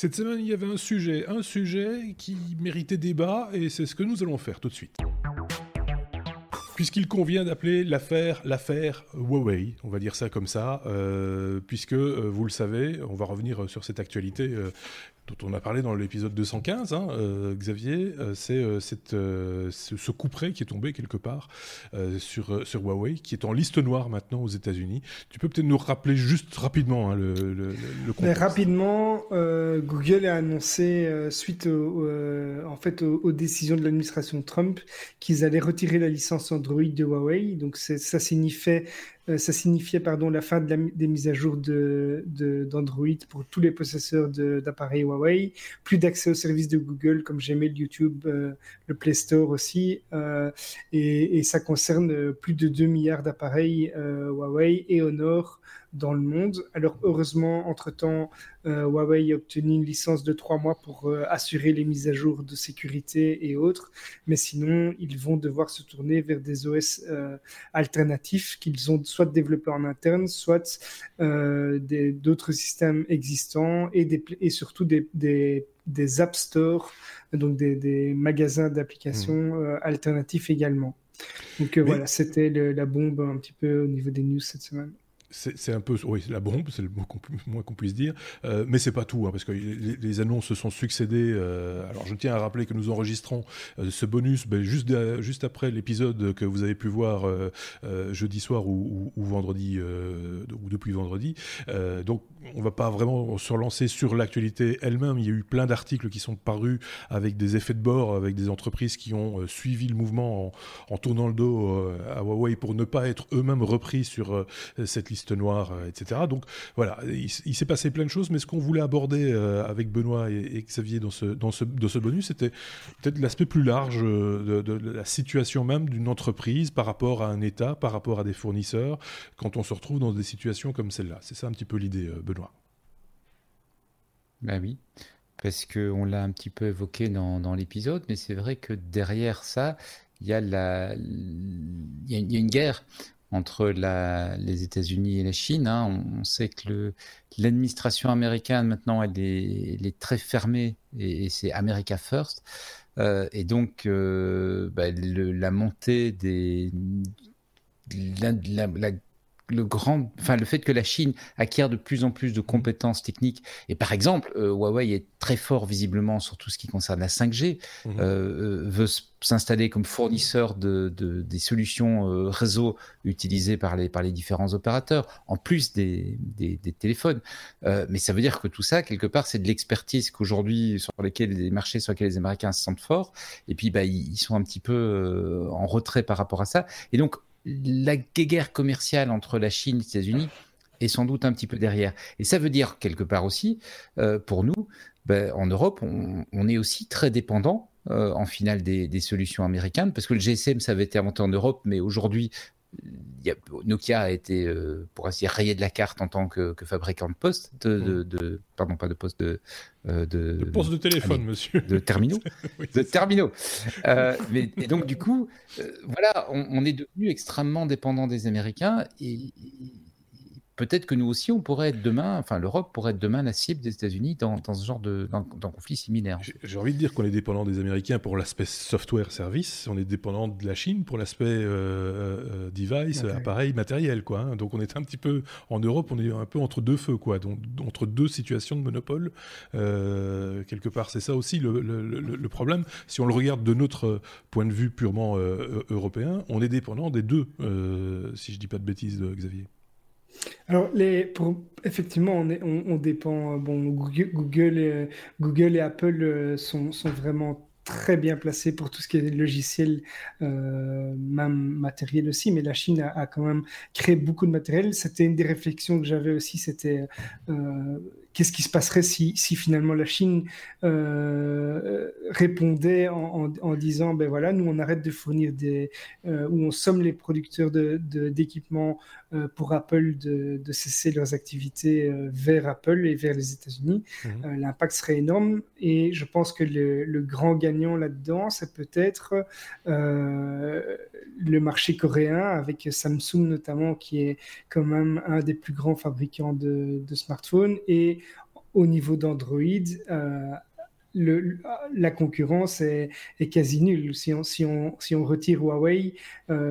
Cette semaine, il y avait un sujet, un sujet qui méritait débat, et c'est ce que nous allons faire tout de suite. Puisqu'il convient d'appeler l'affaire l'affaire Huawei, on va dire ça comme ça, euh, puisque euh, vous le savez, on va revenir sur cette actualité euh, on a parlé dans l'épisode 215, hein, euh, Xavier, euh, c'est euh, ce, ce coup près qui est tombé quelque part sur, Huawei, qui est en liste noire maintenant aux États-Unis. Tu peux peut-être nous rappeler juste rapidement hein, le, Rapidement, Google a annoncé, suite en aux, décisions de l'administration Trump, qu'ils allaient retirer la licence Android de Huawei. Donc ça signifiait ça signifiait pardon, la fin de des mises à jour d'Android de, d'Android pour tous les possesseurs d'appareils Huawei, plus d'accès aux services de Google comme Gmail, YouTube, euh, le Play Store aussi, euh, et, et, ça concerne plus de 2 milliards d'appareils Huawei et Honor dans le monde. Alors heureusement, entre-temps, euh, Huawei a obtenu une licence de trois mois pour euh, assurer les mises à jour de sécurité et autres, mais sinon, ils vont devoir se tourner vers des OS euh, alternatifs qu'ils ont soit développés en interne, soit d'autres systèmes existants et, des, et surtout des, des, des App Store, donc des, des magasins d'applications mmh. alternatifs également. Donc voilà, c'était la bombe un petit peu au niveau des news cette semaine c'est un peu, oui, la bombe, c'est le moins qu'on puisse dire, euh, mais c'est pas tout, hein, parce que les, annonces se sont succédées. Euh, alors, je tiens à rappeler que nous enregistrons euh, ce bonus ben, juste, juste après l'épisode que vous avez pu voir euh, jeudi soir ou vendredi, ou depuis vendredi. donc, on va pas vraiment se relancer sur l'actualité elle-même. Il y a eu plein d'articles qui sont parus avec des effets de bord, avec des entreprises qui ont suivi le mouvement en, en tournant le dos à Huawei pour ne pas être eux-mêmes repris sur cette liste noire, euh, etc. Donc voilà, il, s'est passé plein de choses, mais ce qu'on voulait aborder euh, avec Benoît et, Xavier dans ce, dans ce, ce bonus, c'était peut-être l'aspect plus large euh, de, la situation même d'une entreprise par rapport à un État, par rapport à des fournisseurs, quand on se retrouve dans des situations comme celle-là. C'est ça un petit peu l'idée, Benoît. Ben oui, parce qu'on l'a un petit peu évoqué dans, dans l'épisode, mais c'est vrai que derrière ça, il y a il y a une guerre entre les États-Unis et la Chine. Hein. On, sait que l'administration américaine maintenant elle est, très fermée et, c'est America First. Euh, et donc euh, bah, la montée des le grand, enfin le fait que la Chine acquiert de plus en plus de compétences techniques et par exemple euh, Huawei est très fort visiblement sur tout ce qui concerne la 5G, mmh. euh, euh, veut s'installer comme fournisseur de, de des solutions euh, réseau utilisées par les par les différents opérateurs en plus des, des, des téléphones. Mais ça veut dire que tout ça quelque part c'est de l'expertise qu'aujourd'hui sur lesquels les marchés sur lesquels les Américains se sentent forts et puis bah ils, ils sont un petit peu en retrait par rapport à ça et donc la guerre commerciale entre la Chine et les États-Unis est sans doute un petit peu derrière. Et ça veut dire quelque part aussi, euh, pour nous, ben, en Europe, on, est aussi très dépendant euh, en finale des, des, solutions américaines, parce que le GSM, ça avait été inventé en Europe, mais aujourd'hui, Nokia a été, euh, pour ainsi dire, rayé de la carte en tant que, fabricant de postes, de, de, pardon, pas de postes, de, euh, de, de postes de téléphone, monsieur. De terminaux. de terminaux. Euh, mais, et donc, du coup, voilà, on, on, est devenu extrêmement dépendant des Américains et, peut-être que nous aussi, on pourrait être demain, enfin l'Europe pourrait être demain la cible des États-Unis dans, dans, ce genre de dans, conflit similaire. J'ai envie de dire qu'on est dépendant des Américains pour l'aspect software service, on est dépendant de la Chine pour l'aspect euh, euh, device, appareil, matériel, quoi. Hein. Donc on est un petit peu en Europe, on est un peu entre deux feux, quoi, donc, entre deux situations de monopole. Euh, quelque part, c'est ça aussi le, le, le, problème. Si on le regarde de notre point de vue purement euh, européen, on est dépendant des deux, si je dis pas de bêtises, Xavier. Alors, les, pour, effectivement, on, dépend. Bon, Google, Google, et, Google et Apple euh, sont, sont vraiment très bien placés pour tout ce qui est logiciel, euh, même matériel aussi, mais la Chine a, quand même créé beaucoup de matériel. C'était une des réflexions que j'avais aussi, c'était euh, qu'est-ce qui se passerait si, si finalement la Chine euh, répondait en, en, disant ben voilà nous on arrête de fournir des euh, ou on somme les producteurs de, d'équipements euh, pour Apple de, de, cesser leurs activités vers Apple et vers les États-Unis mmh. Euh, l'impact serait énorme et je pense que le, le grand gagnant là-dedans c'est peut-être le marché coréen avec Samsung notamment qui est quand même un des plus grands fabricants de, de smartphones et au niveau d'Android, le, la concurrence est, quasi nulle. Si on, retire Huawei,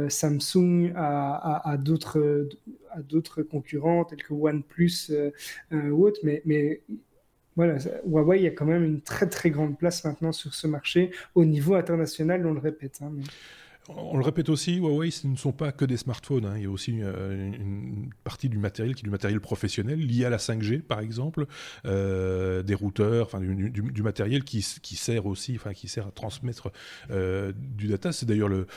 Samsung a, d'autres concurrents tels que OnePlus ou autres, mais, Huawei a quand même une très très grande place maintenant sur ce marché au niveau international, on le répète. Hein, on le répète aussi, Huawei, ce ne sont pas que des smartphones. Hein. Il y a aussi euh, une, partie du matériel qui est du matériel professionnel lié à la 5G, par exemple, euh, des routeurs, enfin du, matériel qui, sert aussi, enfin qui sert à transmettre euh, du data. C'est d'ailleurs le,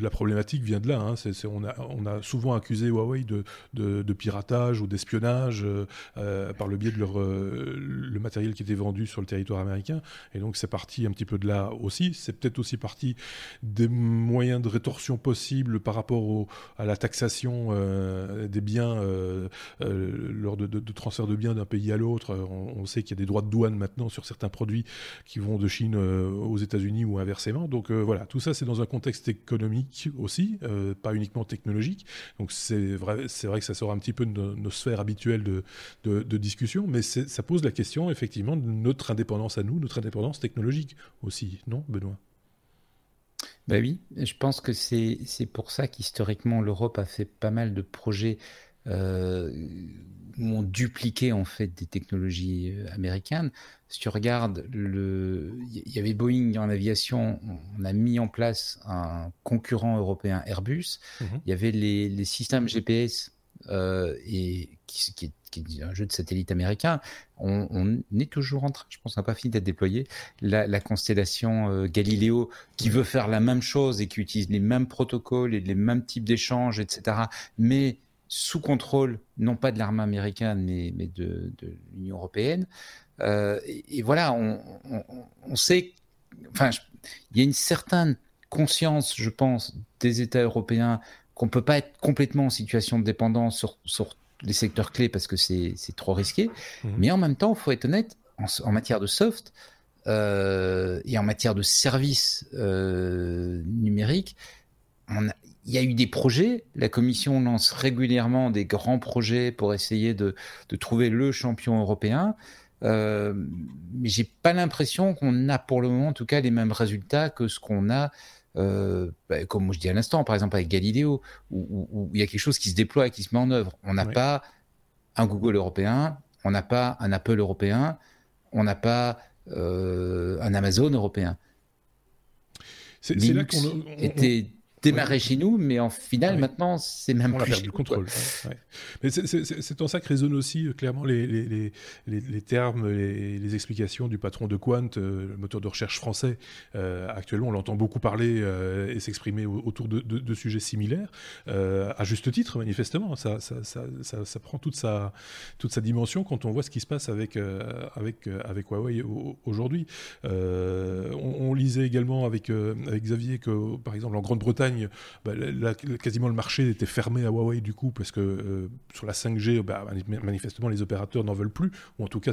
la problématique vient de là. Hein. on, a, souvent accusé Huawei de, piratage ou d'espionnage par le biais de leur le matériel qui était vendu sur le territoire américain. Et donc c'est parti un petit peu de là aussi. C'est peut-être aussi parti des moyens de rétorsion possibles par rapport à la taxation euh, des biens euh, euh, lors de, transfert de biens d'un pays à l'autre. On, sait qu'il y a des droits de douane maintenant sur certains produits qui vont de Chine aux États-Unis ou inversement. Donc voilà, tout ça c'est dans un contexte économique aussi, pas uniquement technologique. Donc c'est vrai, c'est vrai que ça sort un petit peu de nos, sphères habituelles de, de discussion, mais ça pose la question effectivement de notre indépendance à nous, notre indépendance technologique aussi, non, Benoît? Bah oui, je pense que c'est pour ça qu'historiquement l'Europe a fait pas mal de projets euh, où on dupliquait en fait des technologies euh, américaines. Si tu regardes, le, il y avait Boeing en aviation, on a mis en place un concurrent européen Airbus. Mhm. Il y avait les, les systèmes GPS euh, et qui, qui, un jeu de satellite américain, on, est toujours en train, je pense, on n'a pas fini d'être déployé, la, constellation euh, Galileo qui veut faire la même chose et qui utilise les mêmes protocoles et les mêmes types d'échanges, etc., mais sous contrôle, non pas de l'armée américaine, mais, mais de, l'Union européenne. Euh, et, voilà, on, on, sait, enfin, il y a une certaine conscience, je pense, des États européens qu'on peut pas être complètement en situation de dépendance sur, sur les secteurs clés parce que c'est trop risqué. Mhm. Mais en même temps, il faut être honnête, en, matière de soft euh, et en matière de services euh, numériques, il y a eu des projets. La Commission lance régulièrement des grands projets pour essayer de, de trouver le champion européen. Euh, mais j'ai pas l'impression qu'on a pour le moment, en tout cas, les mêmes résultats que ce qu'on a euh, bah, comme je dis à l'instant, par exemple avec Galileo, où, il y a quelque chose qui se déploie et qui se met en œuvre. On n'a pas un Google européen, on n'a pas un Apple européen, on n'a pas euh, un Amazon européen. C'est là qu'on était démarrer chez nous, mais en finale, maintenant, c'est même on plus. On a perdu le contrôle. Mais c'est en ça que résonnent aussi euh, clairement les, les, les, les termes, les, les, explications du patron de Quant, euh, le moteur de recherche français. Euh, actuellement, on l'entend beaucoup parler et s'exprimer autour de, de, de, sujets similaires, à juste titre, manifestement. Ça, ça, ça, ça, prend toute sa, toute sa dimension quand on voit ce qui se passe avec, avec, avec Huawei aujourd'hui. On, on, lisait également avec, avec Xavier que, par exemple, en Grande-Bretagne, bah, quasiment le marché était fermé à Huawei du coup, parce que euh, sur la 5G, bah, manifestement, les opérateurs n'en veulent plus, ou en tout cas,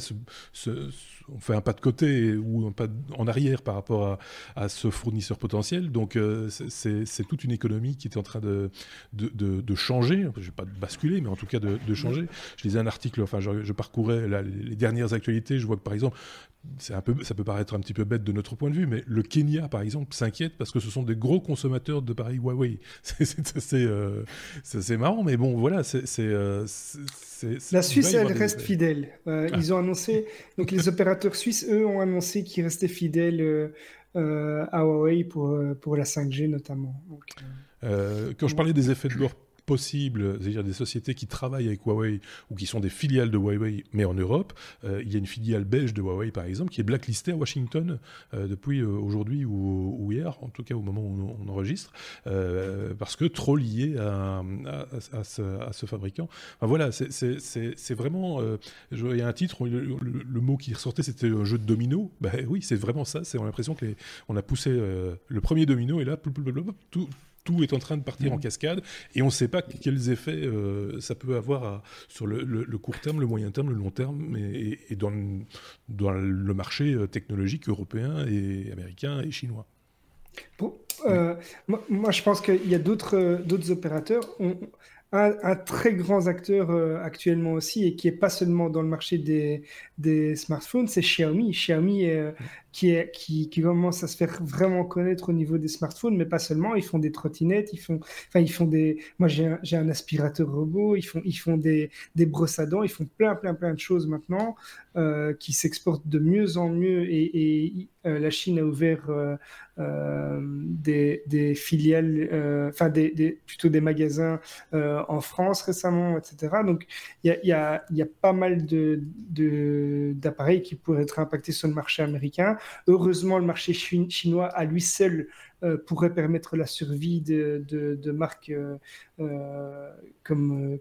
on fait un pas de côté ou un pas en arrière par rapport à, ce fournisseur potentiel. Donc, euh, c'est toute une économie qui est en train de, de, changer. Je vais pas basculer, mais en tout cas de, changer. Je lisais un article, enfin, je, parcourais les dernières actualités. Je vois que, par exemple, un peu, ça peut paraître un petit peu bête de notre point de vue, mais le Kenya, par exemple, s'inquiète parce que ce sont des gros consommateurs de pareil Huawei. Euh, c'est marrant, mais bon, voilà. c'est euh, La Suisse, elle reste fidèle. Euh, ah. Ils ont annoncé, donc les opérateurs suisses, eux, ont annoncé qu'ils restaient fidèles à Huawei pour, pour la 5G notamment. quand je parlais des effets de leur possibles, c'est-à-dire des sociétés qui travaillent avec Huawei ou qui sont des filiales de Huawei, mais en Europe. Euh, il y a une filiale belge de Huawei, par exemple, qui est blacklistée à Washington euh, depuis euh, aujourd'hui ou, hier, en tout cas au moment où on, enregistre, parce que trop lié à, à, ce, fabricant. Enfin, voilà, c'est vraiment... il y a un titre, le, mot qui ressortait, c'était un jeu de domino. Ben oui, c'est vraiment ça. On a l'impression qu'on a poussé le premier domino et là, tout tout est en train de partir en mm. cascade et on ne sait pas quels effets euh, ça peut avoir sur le, court terme, le moyen terme, le long terme et, dans, dans, le marché euh, technologique européen et américain et chinois. Bon, euh, moi, je pense qu'il y a d'autres opérateurs. un, très grand acteur euh, actuellement aussi et qui est pas seulement dans le marché des, des smartphones, c'est Xiaomi. Xiaomi euh, qui, est, qui, qui, commence à se faire vraiment connaître au niveau des smartphones, mais pas seulement. Ils font des trottinettes, ils font, enfin, ils font des. Moi, j'ai un, un, aspirateur robot, ils font, ils font des, des brosses à dents, ils font plein, plein, plein de choses maintenant euh, qui s'exportent de mieux en mieux. Et, et euh, la Chine a ouvert euh, euh des, des, filiales, euh, enfin, des, des, plutôt des magasins en France récemment, etc. Donc, il y a, y, a, y a, pas mal d'appareils de, qui pourraient être impactés sur le marché américain. Heureusement, le marché chinois à lui seul euh, pourrait permettre la survie de, marques euh, euh, comme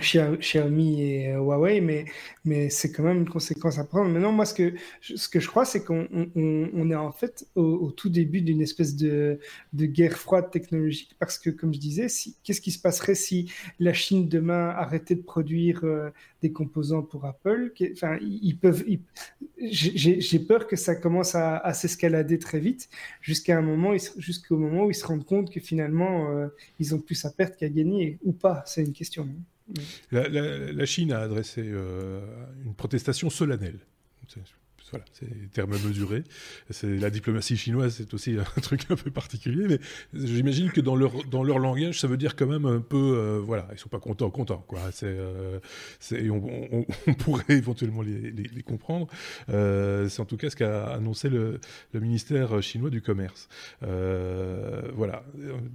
Xiaomi et euh, Huawei, mais, c'est quand même une conséquence à prendre. Maintenant, moi, ce que, je crois, c'est qu'on on, est en fait au, tout début d'une espèce de, guerre froide technologique, parce que, comme je disais, qu'est-ce qui se passerait si la Chine demain arrêtait de produire euh, des composants pour Apple? Enfin, ils peuvent. j'ai peur que ça commence à, à s'escalader très vite, jusqu'à un moment, jusqu'au moment où ils se rendent compte que finalement, euh, ils ont plus à perdre qu'à gagner, ou pas. C'est une question. La, Chine a adressé euh, une protestation solennelle voilà, c'est terme mesuré. C'est la diplomatie chinoise, c'est aussi un truc un peu particulier, mais j'imagine que dans leur dans leur langage, ça veut dire quand même un peu, euh, voilà, ils sont pas contents, contents, quoi. C'est, euh, on, on, pourrait éventuellement les, les, comprendre. Euh, c'est en tout cas ce qu'a annoncé le, le, ministère chinois du commerce. Voilà,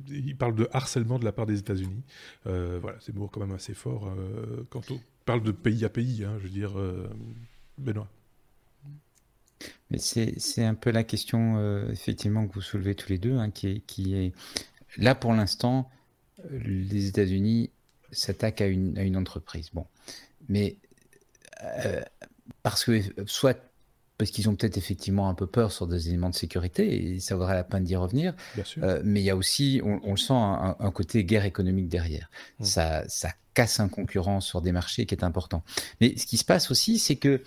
il parle de harcèlement de la part des États-Unis. Voilà, c'est mot quand même assez fort quand on parle de pays à pays. Hein, je veux dire, Benoît. C'est un peu la question, euh, effectivement, que vous soulevez tous les deux, hein, qui, est, qui est là pour l'instant, les États-Unis s'attaquent à une, à une, entreprise. Bon, mais euh, parce que soit parce qu'ils ont peut-être effectivement un peu peur sur des éléments de sécurité, et ça vaudrait la peine d'y revenir. Euh, mais il y a aussi, on, on le sent, un, un, côté guerre économique derrière. Mmh. Ça, ça casse un concurrent sur des marchés qui est important. Mais ce qui se passe aussi, c'est que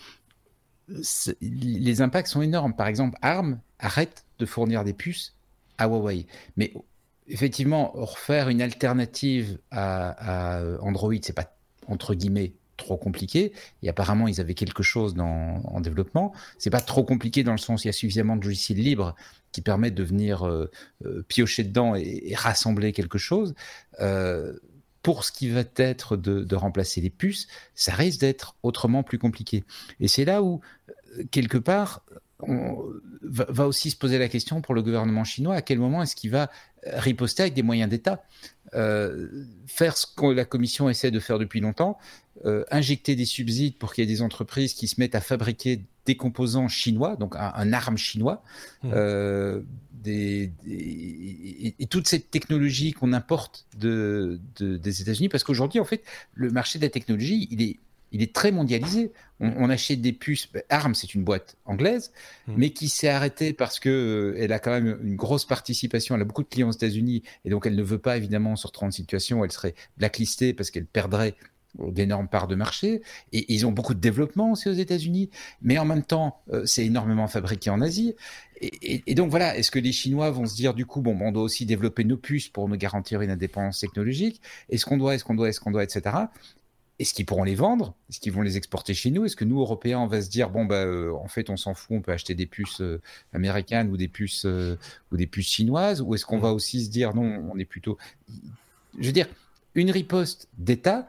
les impacts sont énormes. Par exemple, ARM arrête de fournir des puces à Huawei. Mais effectivement, refaire une alternative à, à Android, c'est pas entre guillemets trop compliqué. Et apparemment, ils avaient quelque chose en développement. C'est pas trop compliqué dans le sens où il y a suffisamment de logiciels libres qui permettent de venir euh, euh, piocher dedans et, et, rassembler quelque chose. Euh, pour ce qui va être de, remplacer les puces, ça risque d'être autrement plus compliqué. Et c'est là où, euh, quelque part, on va, aussi se poser la question pour le gouvernement chinois, à quel moment est-ce qu'il va riposter avec des moyens d'État? Euh, Faire ce que la Commission essaie de faire depuis longtemps, euh, injecter des subsides pour qu'il y ait des entreprises qui se mettent à fabriquer des composants chinois, donc un, un arme chinois, mmh. euh, des, des, et, toute cette technologie qu'on importe de, de, des États-Unis, parce qu'aujourd'hui, en fait, le marché de la technologie, il est, il est très mondialisé. On, on achète des puces. Ben, ARM, c'est une boîte anglaise, mmh. mais qui s'est arrêtée parce que euh, elle a quand même une grosse participation. Elle a beaucoup de clients aux États-Unis, et donc elle ne veut pas évidemment se retrouver en situation où elle serait blacklistée parce qu'elle perdrait d'énormes parts de marché et ils ont beaucoup de développement aussi aux États-Unis, mais en même temps, euh, c'est énormément fabriqué en Asie. Et, et, et donc voilà, est-ce que les Chinois vont se dire du coup, bon, on doit aussi développer nos puces pour nous garantir une indépendance technologique? Est-ce qu'on doit, est-ce qu'on doit, est-ce qu'on doit, etc. Est-ce qu'ils pourront les vendre? Est-ce qu'ils vont les exporter chez nous? Est-ce que nous, Européens, on va se dire bon bah euh, en fait on s'en fout, on peut acheter des puces euh, américaines ou des puces ou des puces chinoises? Ou est-ce qu'on va aussi se dire non, on est plutôt, je veux dire, une riposte d'État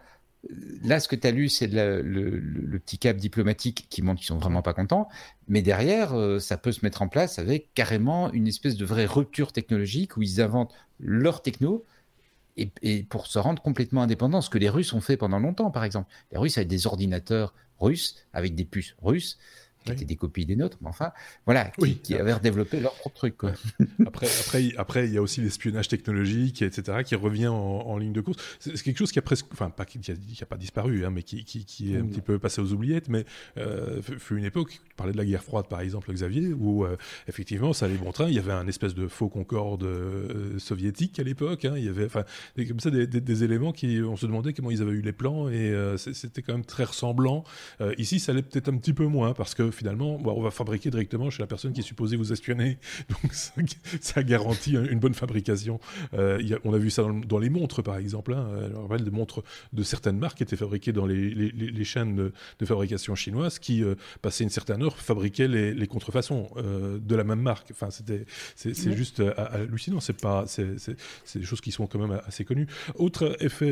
là, ce que tu as lu, c'est le, petit cap diplomatique qui montre qu'ils sont vraiment pas contents. Mais derrière, euh, ça peut se mettre en place avec carrément une espèce de vraie rupture technologique où ils inventent leur techno et, et pour se rendre complètement indépendants. Ce que les Russes ont fait pendant longtemps, par exemple. Les Russes avaient des ordinateurs russes avec des puces russes qui oui. étaient des copies des nôtres, mais enfin, voilà, qui, oui. qui avaient redéveloppé leur propre truc. Quoi. après, après, après, il y a aussi l'espionnage technologique, etc., qui revient en, en ligne de course. C'est quelque chose qui a presque, enfin, pas qui a, qui a pas disparu, hein, mais qui, qui, qui est un petit peu passé aux oubliettes. Mais euh, fut une époque, tu parlais de la guerre froide, par exemple, Xavier, où euh, effectivement, ça allait bon train. Il y avait un espèce de faux concorde euh, soviétique à l'époque. Hein, il y avait, enfin, comme ça, des, des, des, éléments qui, on se demandait comment ils avaient eu les plans, et euh, c'était quand même très ressemblant. Ici, ça allait peut-être un petit peu moins, parce que finalement, on va fabriquer directement chez la personne qui est supposée vous espionner. Donc ça, garantit une bonne fabrication. Euh, on a vu ça dans, les montres, par exemple. Hein. On rappelle des montres de certaines marques qui étaient fabriquées dans les, chaînes de, fabrication chinoises qui, euh, passaient une certaine heure, fabriquaient les, contrefaçons euh, de la même marque. Enfin, c'était, c'est, juste hallucinant. C'est pas, c'est, des choses qui sont quand même assez connues. Autre effet,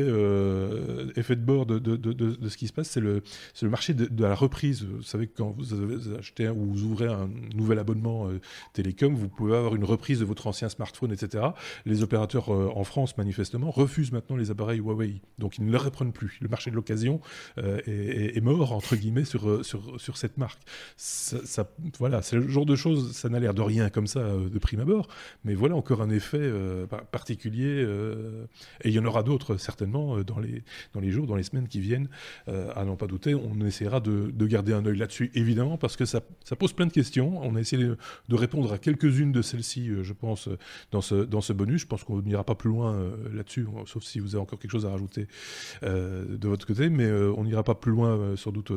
effet de bord de, de, ce qui se passe, c'est le, le marché de, la reprise. Vous savez quand vous avez acheté ou vous ouvrez un nouvel abonnement euh, télécom, vous pouvez avoir une reprise de votre ancien smartphone, etc. Les opérateurs euh, en France, manifestement, refusent maintenant les appareils Huawei. Donc ils ne les reprennent plus. Le marché de l'occasion euh, est, mort, entre guillemets, sur, sur, sur cette marque. Ça, voilà, c'est le genre de choses, ça n'a l'air de rien comme ça de prime abord, mais voilà encore un effet particulier. et il y en aura d'autres, certainement, dans les, dans les jours, dans les semaines qui viennent, à n'en pas douter. On essaiera de, de garder un œil là-dessus, évidemment, parce que ça, ça, pose plein de questions. On a essayé de, répondre à quelques-unes de celles-ci, euh, je pense, dans ce, dans ce bonus. Je pense qu'on n'ira pas plus loin euh, là-dessus, sauf si vous avez encore quelque chose à rajouter euh, de votre côté, mais on n'ira pas plus loin, sans doute,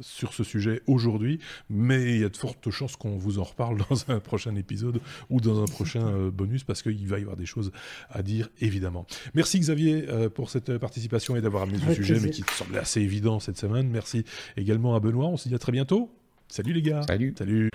sur ce sujet aujourd'hui. Mais il y a de fortes chances qu'on vous en reparle dans un prochain épisode ou dans un prochain bonus, parce qu'il va y avoir des choses à dire, évidemment. Merci Xavier pour cette participation et d'avoir amené ce sujet, mais qui semblait assez évident cette semaine. Merci également à Benoît. On se dit à très bientôt. Salut les gars. Salut. Salut.